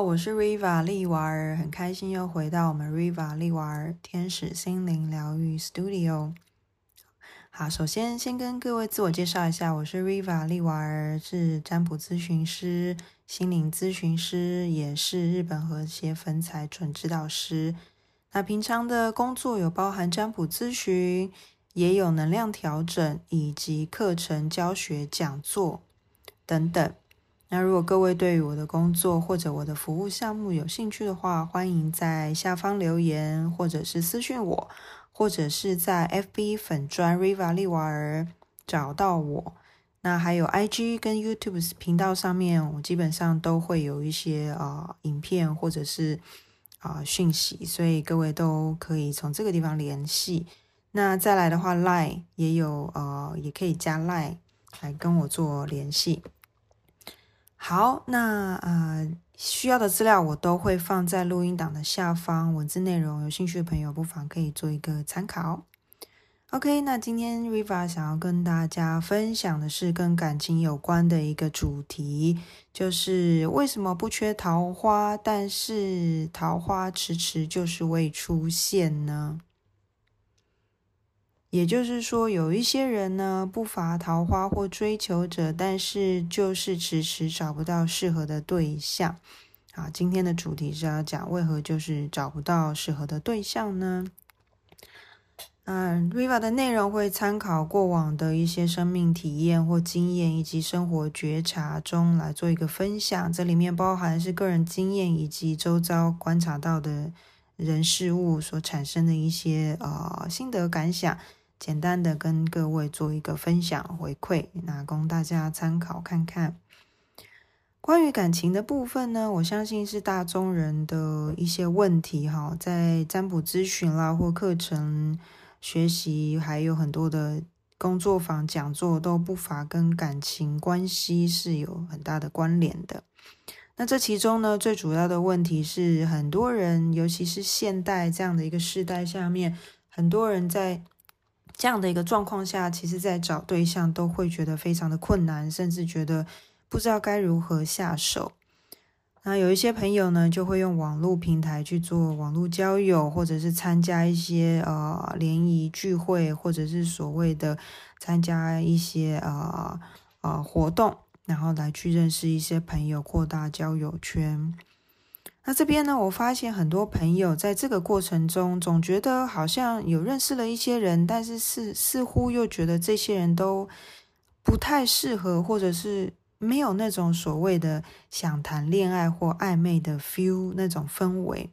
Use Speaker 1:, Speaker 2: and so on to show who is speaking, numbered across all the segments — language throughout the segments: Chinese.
Speaker 1: 我是 Riva 丽娃儿，很开心又回到我们 Riva 丽娃儿天使心灵疗愈 Studio。好，首先先跟各位自我介绍一下，我是 Riva 丽娃儿，是占卜咨询师、心灵咨询师，也是日本和谐粉彩准指导师。那平常的工作有包含占卜咨询，也有能量调整，以及课程教学、讲座等等。那如果各位对于我的工作或者我的服务项目有兴趣的话，欢迎在下方留言，或者是私信我，或者是在 FB 粉专 Riva 丽娃儿找到我。那还有 IG 跟 YouTube 频道上面，我基本上都会有一些啊影片或者是啊讯息，所以各位都可以从这个地方联系。那再来的话，Line 也有呃，也可以加 Line 来跟我做联系。好，那呃需要的资料我都会放在录音档的下方文字内容，有兴趣的朋友不妨可以做一个参考。OK，那今天 Riva 想要跟大家分享的是跟感情有关的一个主题，就是为什么不缺桃花，但是桃花迟迟就是未出现呢？也就是说，有一些人呢不乏桃花或追求者，但是就是迟迟找不到适合的对象。啊，今天的主题是要讲为何就是找不到适合的对象呢？嗯，Riva 的内容会参考过往的一些生命体验或经验，以及生活觉察中来做一个分享。这里面包含是个人经验以及周遭观察到的人事物所产生的一些呃心得感想。简单的跟各位做一个分享回馈，那供大家参考看看。关于感情的部分呢，我相信是大众人的一些问题哈，在占卜咨询啦或课程学习，还有很多的工作坊讲座，都不乏跟感情关系是有很大的关联的。那这其中呢，最主要的问题是，很多人，尤其是现代这样的一个时代下面，很多人在这样的一个状况下，其实在找对象都会觉得非常的困难，甚至觉得不知道该如何下手。那有一些朋友呢，就会用网络平台去做网络交友，或者是参加一些呃联谊聚会，或者是所谓的参加一些呃呃活动，然后来去认识一些朋友，扩大交友圈。那这边呢，我发现很多朋友在这个过程中，总觉得好像有认识了一些人，但是似似乎又觉得这些人都不太适合，或者是没有那种所谓的想谈恋爱或暧昧的 feel 那种氛围。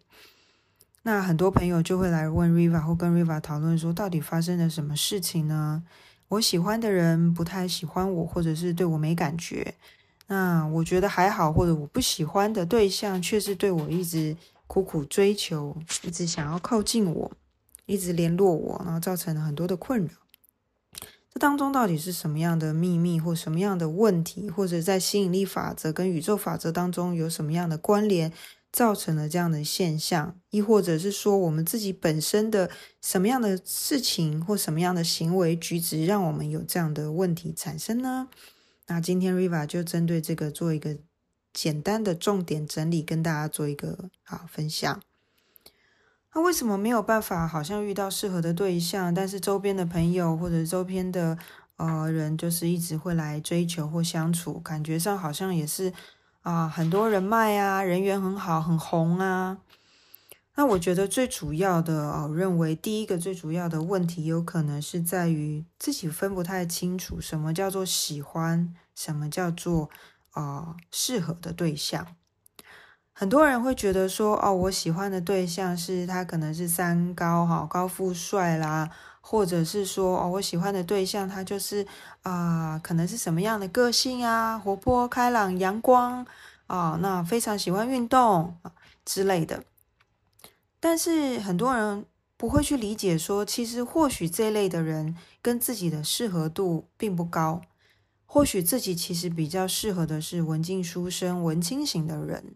Speaker 1: 那很多朋友就会来问 Riva 或跟 Riva 讨论说，到底发生了什么事情呢？我喜欢的人不太喜欢我，或者是对我没感觉。那我觉得还好，或者我不喜欢的对象却是对我一直苦苦追求，一直想要靠近我，一直联络我，然后造成了很多的困扰。这当中到底是什么样的秘密，或什么样的问题，或者在吸引力法则跟宇宙法则当中有什么样的关联，造成了这样的现象？亦或者是说我们自己本身的什么样的事情或什么样的行为举止，让我们有这样的问题产生呢？那今天 Riva 就针对这个做一个简单的重点整理，跟大家做一个啊分享。那为什么没有办法好像遇到适合的对象，但是周边的朋友或者周边的呃人，就是一直会来追求或相处，感觉上好像也是啊很多人脉啊，人缘很好，很红啊。那我觉得最主要的哦，认为第一个最主要的问题，有可能是在于自己分不太清楚什么叫做喜欢，什么叫做啊适合的对象。很多人会觉得说，哦，我喜欢的对象是他可能是三高哈，高富帅啦，或者是说，哦，我喜欢的对象他就是啊，可能是什么样的个性啊，活泼开朗、阳光啊，那非常喜欢运动之类的。但是很多人不会去理解，说其实或许这类的人跟自己的适合度并不高，或许自己其实比较适合的是文静书生、文清型的人。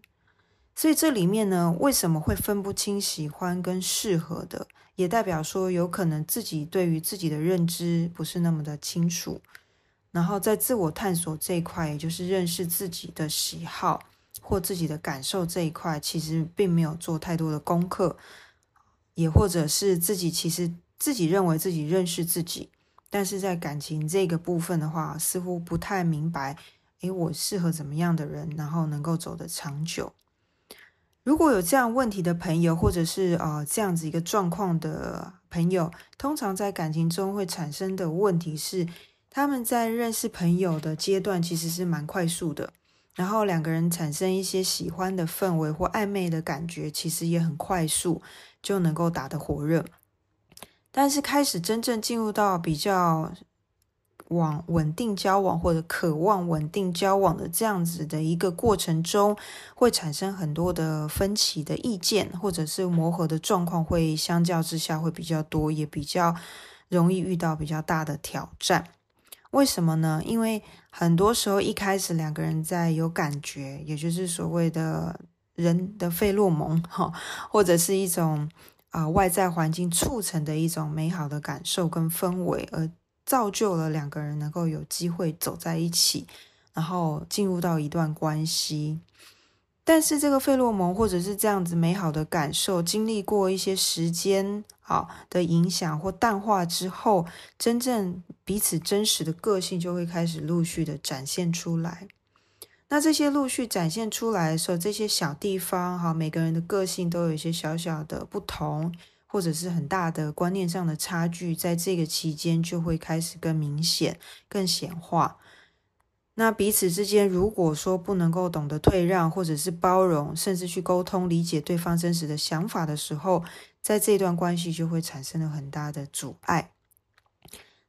Speaker 1: 所以这里面呢，为什么会分不清喜欢跟适合的，也代表说有可能自己对于自己的认知不是那么的清楚。然后在自我探索这一块，也就是认识自己的喜好，或自己的感受这一块，其实并没有做太多的功课，也或者是自己其实自己认为自己认识自己，但是在感情这个部分的话，似乎不太明白，诶，我适合怎么样的人，然后能够走得长久。如果有这样问题的朋友，或者是啊这样子一个状况的朋友，通常在感情中会产生的问题是，他们在认识朋友的阶段其实是蛮快速的。然后两个人产生一些喜欢的氛围或暧昧的感觉，其实也很快速就能够打得火热。但是开始真正进入到比较往稳定交往或者渴望稳定交往的这样子的一个过程中，会产生很多的分歧的意见，或者是磨合的状况，会相较之下会比较多，也比较容易遇到比较大的挑战。为什么呢？因为很多时候一开始两个人在有感觉，也就是所谓的人的费洛蒙哈，或者是一种啊外在环境促成的一种美好的感受跟氛围，而造就了两个人能够有机会走在一起，然后进入到一段关系。但是这个费洛蒙或者是这样子美好的感受，经历过一些时间啊的影响或淡化之后，真正彼此真实的个性就会开始陆续的展现出来。那这些陆续展现出来的时候，这些小地方哈，每个人的个性都有一些小小的不同，或者是很大的观念上的差距，在这个期间就会开始更明显、更显化。那彼此之间，如果说不能够懂得退让，或者是包容，甚至去沟通、理解对方真实的想法的时候，在这段关系就会产生了很大的阻碍。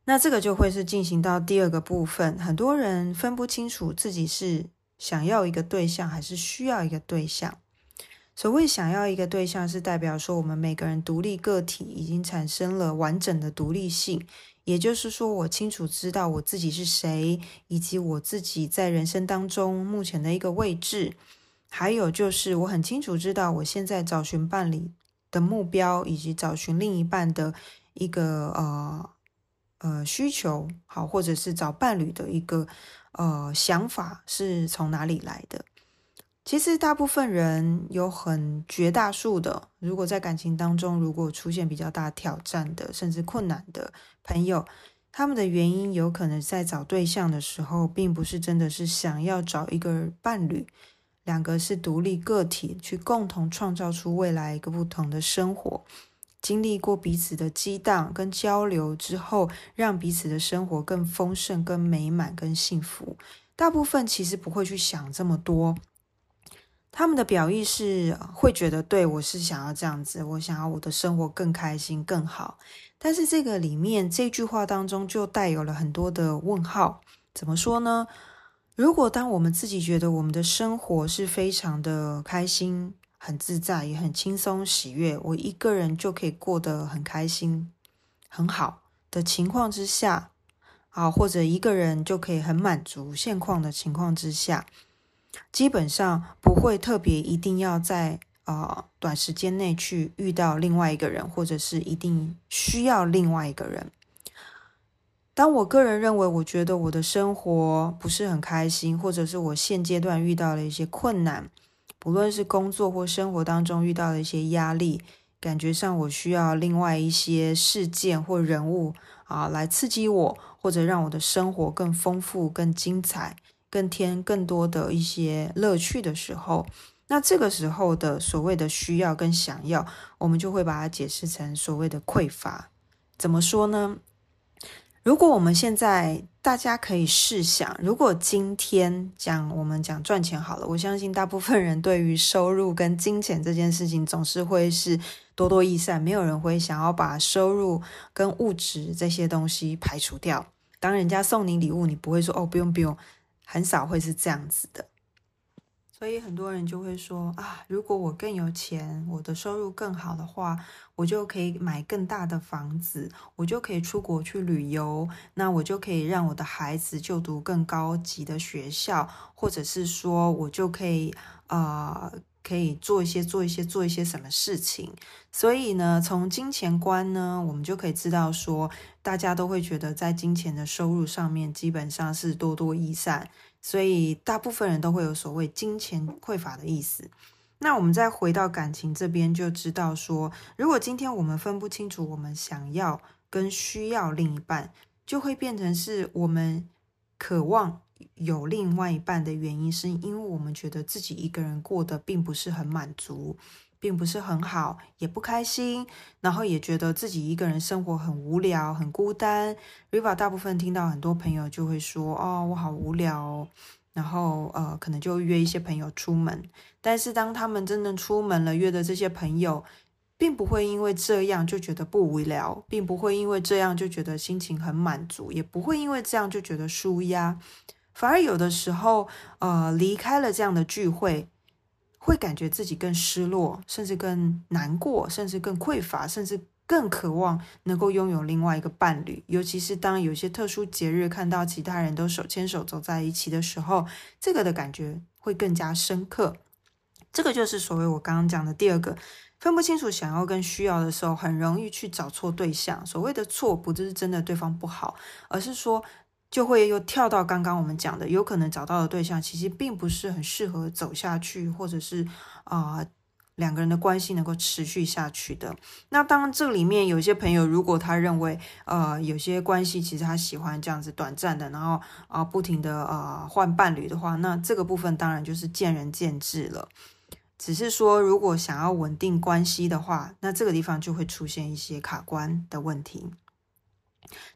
Speaker 1: 那这个就会是进行到第二个部分，很多人分不清楚自己是想要一个对象，还是需要一个对象。所谓想要一个对象，是代表说我们每个人独立个体已经产生了完整的独立性。也就是说，我清楚知道我自己是谁，以及我自己在人生当中目前的一个位置。还有就是，我很清楚知道我现在找寻伴侣的目标，以及找寻另一半的一个呃呃需求，好，或者是找伴侣的一个呃想法是从哪里来的。其实，大部分人有很绝大数的，如果在感情当中，如果出现比较大挑战的，甚至困难的朋友，他们的原因有可能在找对象的时候，并不是真的是想要找一个伴侣，两个是独立个体，去共同创造出未来一个不同的生活，经历过彼此的激荡跟交流之后，让彼此的生活更丰盛、更美满、更幸福。大部分其实不会去想这么多。他们的表意是会觉得，对我是想要这样子，我想要我的生活更开心、更好。但是这个里面这句话当中就带有了很多的问号。怎么说呢？如果当我们自己觉得我们的生活是非常的开心、很自在、也很轻松、喜悦，我一个人就可以过得很开心、很好的情况之下，啊，或者一个人就可以很满足现况的情况之下。基本上不会特别一定要在啊短时间内去遇到另外一个人，或者是一定需要另外一个人。当我个人认为，我觉得我的生活不是很开心，或者是我现阶段遇到了一些困难，不论是工作或生活当中遇到了一些压力，感觉上我需要另外一些事件或人物啊来刺激我，或者让我的生活更丰富、更精彩。更添更多的一些乐趣的时候，那这个时候的所谓的需要跟想要，我们就会把它解释成所谓的匮乏。怎么说呢？如果我们现在大家可以试想，如果今天讲我们讲赚钱好了，我相信大部分人对于收入跟金钱这件事情总是会是多多益善，没有人会想要把收入跟物质这些东西排除掉。当人家送你礼物，你不会说哦，不用不用。很少会是这样子的，所以很多人就会说啊，如果我更有钱，我的收入更好的话，我就可以买更大的房子，我就可以出国去旅游，那我就可以让我的孩子就读更高级的学校，或者是说我就可以啊。可以做一些做一些做一些什么事情，所以呢，从金钱观呢，我们就可以知道说，大家都会觉得在金钱的收入上面基本上是多多益善，所以大部分人都会有所谓金钱匮乏的意思。那我们再回到感情这边，就知道说，如果今天我们分不清楚我们想要跟需要另一半，就会变成是我们渴望有另外一半的原因，是因为我们觉得自己一个人过得并不是很满足。并不是很好，也不开心，然后也觉得自己一个人生活很无聊、很孤单。Riva 大部分听到很多朋友就会说：“哦，我好无聊。”然后呃，可能就约一些朋友出门。但是当他们真的出门了，约的这些朋友，并不会因为这样就觉得不无聊，并不会因为这样就觉得心情很满足，也不会因为这样就觉得舒压。反而有的时候，呃，离开了这样的聚会。会感觉自己更失落，甚至更难过，甚至更匮乏，甚至更渴望能够拥有另外一个伴侣。尤其是当有些特殊节日看到其他人都手牵手走在一起的时候，这个的感觉会更加深刻。这个就是所谓我刚刚讲的第二个，分不清楚想要跟需要的时候，很容易去找错对象。所谓的错，不就是真的对方不好，而是说。就会又跳到刚刚我们讲的，有可能找到的对象其实并不是很适合走下去，或者是啊两个人的关系能够持续下去的。那当，这里面有些朋友，如果他认为呃有些关系其实他喜欢这样子短暂的，然后啊不停的呃换伴侣的话，那这个部分当然就是见仁见智了。只是说，如果想要稳定关系的话，那这个地方就会出现一些卡关的问题。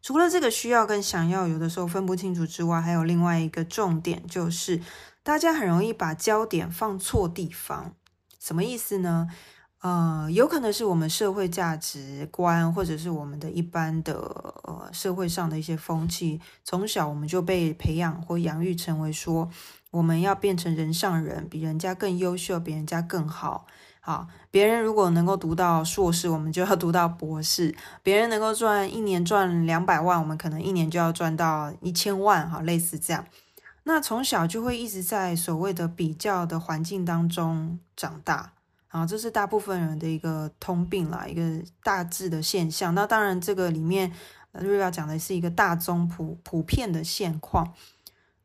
Speaker 1: 除了这个需要跟想要有的时候分不清楚之外，还有另外一个重点，就是大家很容易把焦点放错地方。什么意思呢？呃，有可能是我们社会价值观，或者是我们的一般的呃社会上的一些风气，从小我们就被培养或养育成为说，我们要变成人上人，比人家更优秀，比人家更好。好，别人如果能够读到硕士，我们就要读到博士；别人能够赚一年赚两百万，我们可能一年就要赚到一千万。哈，类似这样。那从小就会一直在所谓的比较的环境当中长大，啊，这是大部分人的一个通病啦，一个大致的现象。那当然，这个里面瑞要讲的是一个大宗普普遍的现况。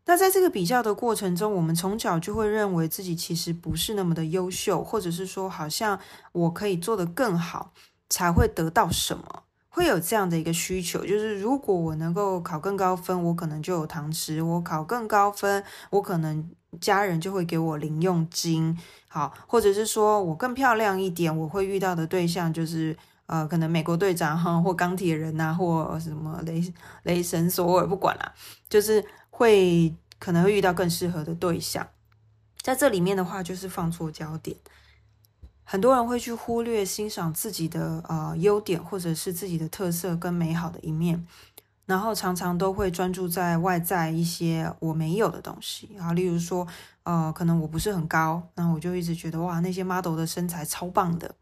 Speaker 1: 那在这个比较的过程中，我们从小就会认为自己其实不是那么的优秀，或者是说，好像我可以做得更好，才会得到什么，会有这样的一个需求，就是如果我能够考更高分，我可能就有糖吃；我考更高分，我可能家人就会给我零用金，好，或者是说我更漂亮一点，我会遇到的对象就是呃，可能美国队长哈，或钢铁人呐，或什么雷雷神索尔，不管了，就是。会可能会遇到更适合的对象，在这里面的话，就是放错焦点。很多人会去忽略欣赏自己的呃优点，或者是自己的特色跟美好的一面，然后常常都会专注在外在一些我没有的东西啊，例如说呃，可能我不是很高，那我就一直觉得哇，那些 model 的身材超棒的，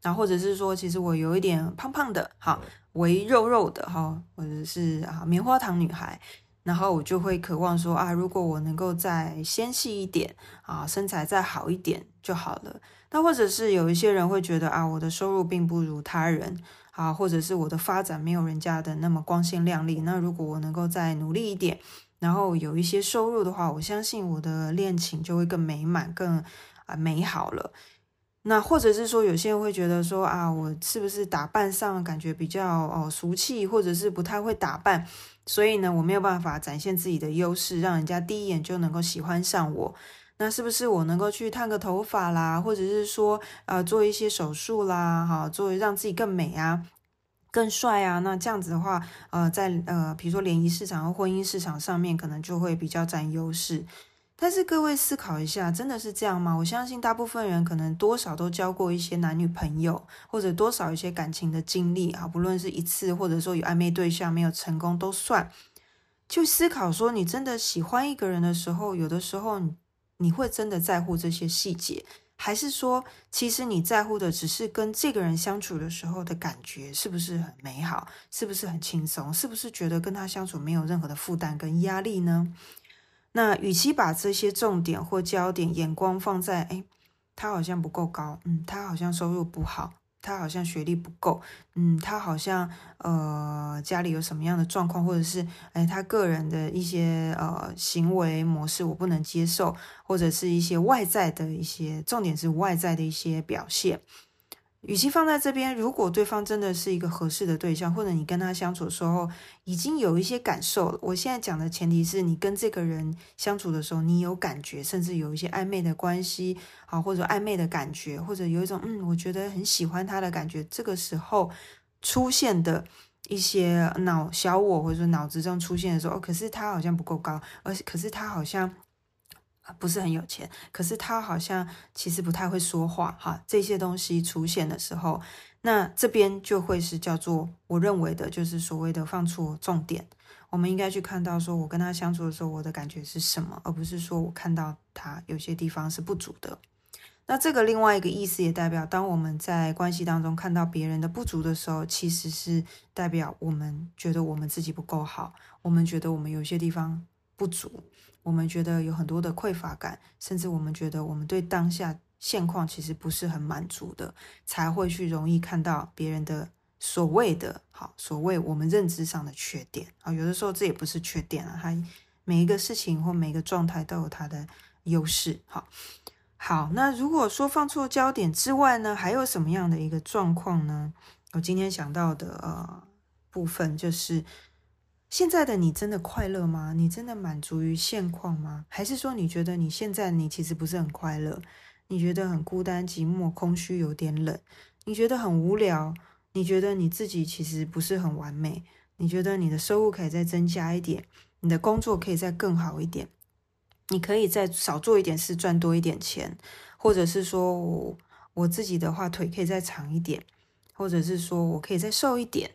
Speaker 1: 然后或者是说，其实我有一点胖胖的，哈，微肉肉的哈，或者是啊棉花糖女孩。然后我就会渴望说啊，如果我能够再纤细一点啊，身材再好一点就好了。那或者是有一些人会觉得啊，我的收入并不如他人啊，或者是我的发展没有人家的那么光鲜亮丽。那如果我能够再努力一点，然后有一些收入的话，我相信我的恋情就会更美满、更啊美好了。那或者是说，有些人会觉得说啊，我是不是打扮上感觉比较哦俗气，或者是不太会打扮，所以呢，我没有办法展现自己的优势，让人家第一眼就能够喜欢上我。那是不是我能够去烫个头发啦，或者是说呃做一些手术啦，哈，做让自己更美啊、更帅啊？那这样子的话，呃，在呃比如说联谊市场和婚姻市场上面，可能就会比较占优势。但是各位思考一下，真的是这样吗？我相信大部分人可能多少都交过一些男女朋友，或者多少一些感情的经历啊，不论是一次，或者说有暧昧对象没有成功都算。就思考说，你真的喜欢一个人的时候，有的时候你你会真的在乎这些细节，还是说，其实你在乎的只是跟这个人相处的时候的感觉是不是很美好，是不是很轻松，是不是觉得跟他相处没有任何的负担跟压力呢？那与其把这些重点或焦点眼光放在，哎，他好像不够高，嗯，他好像收入不好，他好像学历不够，嗯，他好像呃家里有什么样的状况，或者是哎他个人的一些呃行为模式我不能接受，或者是一些外在的一些，重点是外在的一些表现。与其放在这边，如果对方真的是一个合适的对象，或者你跟他相处的时候已经有一些感受了，我现在讲的前提是你跟这个人相处的时候，你有感觉，甚至有一些暧昧的关系，好，或者暧昧的感觉，或者有一种嗯，我觉得很喜欢他的感觉，这个时候出现的一些脑小我，或者说脑子中出现的时候，哦，可是他好像不够高，而可是他好像。不是很有钱，可是他好像其实不太会说话哈。这些东西出现的时候，那这边就会是叫做我认为的，就是所谓的放出重点。我们应该去看到，说我跟他相处的时候，我的感觉是什么，而不是说我看到他有些地方是不足的。那这个另外一个意思也代表，当我们在关系当中看到别人的不足的时候，其实是代表我们觉得我们自己不够好，我们觉得我们有些地方不足。我们觉得有很多的匮乏感，甚至我们觉得我们对当下现况其实不是很满足的，才会去容易看到别人的所谓的好，所谓我们认知上的缺点啊。有的时候这也不是缺点啊，它每一个事情或每一个状态都有它的优势。好，好，那如果说放错焦点之外呢，还有什么样的一个状况呢？我今天想到的呃部分就是。现在的你真的快乐吗？你真的满足于现况吗？还是说你觉得你现在你其实不是很快乐？你觉得很孤单、寂寞、空虚，有点冷？你觉得很无聊？你觉得你自己其实不是很完美？你觉得你的收入可以再增加一点？你的工作可以再更好一点？你可以再少做一点事，赚多一点钱？或者是说我我自己的话，腿可以再长一点？或者是说我可以再瘦一点？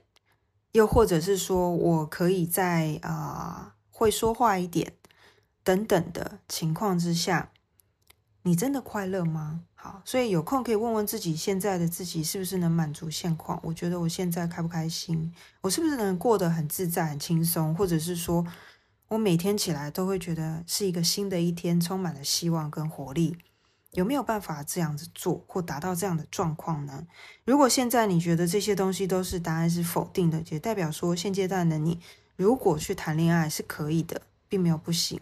Speaker 1: 又或者是说，我可以在啊会说话一点等等的情况之下，你真的快乐吗？好，所以有空可以问问自己，现在的自己是不是能满足现况？我觉得我现在开不开心？我是不是能过得很自在、很轻松？或者是说我每天起来都会觉得是一个新的一天，充满了希望跟活力？有没有办法这样子做或达到这样的状况呢？如果现在你觉得这些东西都是答案是否定的，也代表说现阶段的你如果去谈恋爱是可以的，并没有不行，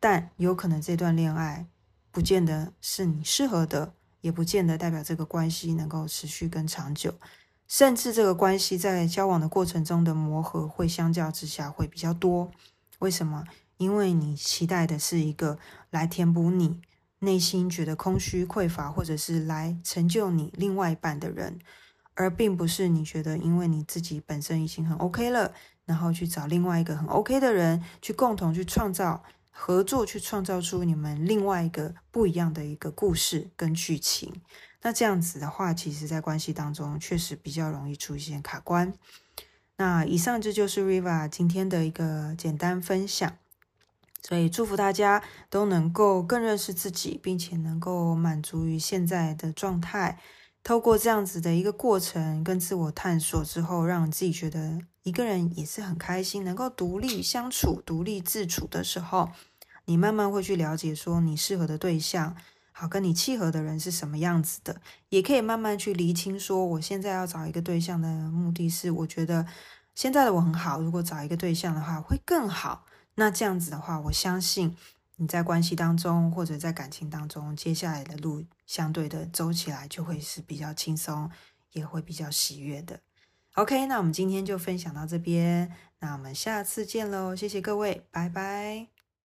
Speaker 1: 但有可能这段恋爱不见得是你适合的，也不见得代表这个关系能够持续更长久，甚至这个关系在交往的过程中的磨合会相较之下会比较多。为什么？因为你期待的是一个来填补你。内心觉得空虚匮乏，或者是来成就你另外一半的人，而并不是你觉得因为你自己本身已经很 OK 了，然后去找另外一个很 OK 的人，去共同去创造合作，去创造出你们另外一个不一样的一个故事跟剧情。那这样子的话，其实在关系当中确实比较容易出现卡关。那以上这就是 Riva 今天的一个简单分享。所以祝福大家都能够更认识自己，并且能够满足于现在的状态。透过这样子的一个过程跟自我探索之后，让自己觉得一个人也是很开心，能够独立相处、独立自处的时候，你慢慢会去了解说你适合的对象，好跟你契合的人是什么样子的，也可以慢慢去厘清说，我现在要找一个对象的目的是，我觉得现在的我很好，如果找一个对象的话会更好。那这样子的话，我相信你在关系当中或者在感情当中，接下来的路相对的走起来就会是比较轻松，也会比较喜悦的。OK，那我们今天就分享到这边，那我们下次见喽，谢谢各位，拜拜。